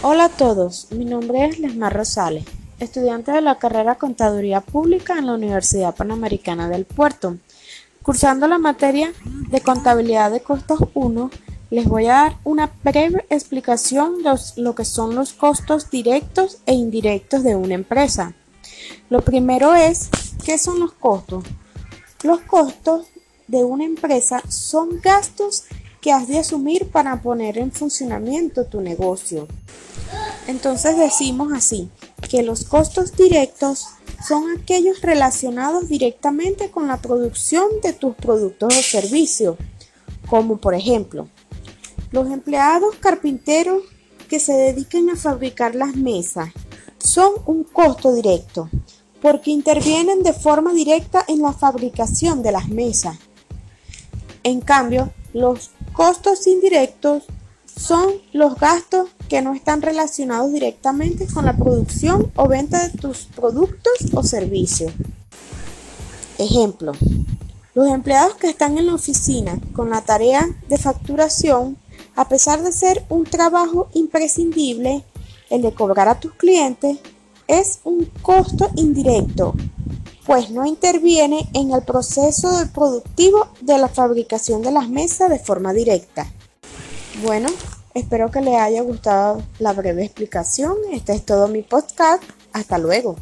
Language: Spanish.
Hola a todos, mi nombre es Lesmar Rosales, estudiante de la carrera Contaduría Pública en la Universidad Panamericana del Puerto. Cursando la materia de Contabilidad de Costos 1, les voy a dar una breve explicación de lo que son los costos directos e indirectos de una empresa. Lo primero es, ¿qué son los costos? Los costos de una empresa son gastos que has de asumir para poner en funcionamiento tu negocio. Entonces decimos así, que los costos directos son aquellos relacionados directamente con la producción de tus productos o servicios, como por ejemplo, los empleados carpinteros que se dediquen a fabricar las mesas son un costo directo porque intervienen de forma directa en la fabricación de las mesas. En cambio, los costos indirectos son los gastos que no están relacionados directamente con la producción o venta de tus productos o servicios. Ejemplo, los empleados que están en la oficina con la tarea de facturación, a pesar de ser un trabajo imprescindible, el de cobrar a tus clientes, es un costo indirecto, pues no interviene en el proceso productivo de la fabricación de las mesas de forma directa. Bueno, espero que les haya gustado la breve explicación. Este es todo mi podcast. Hasta luego.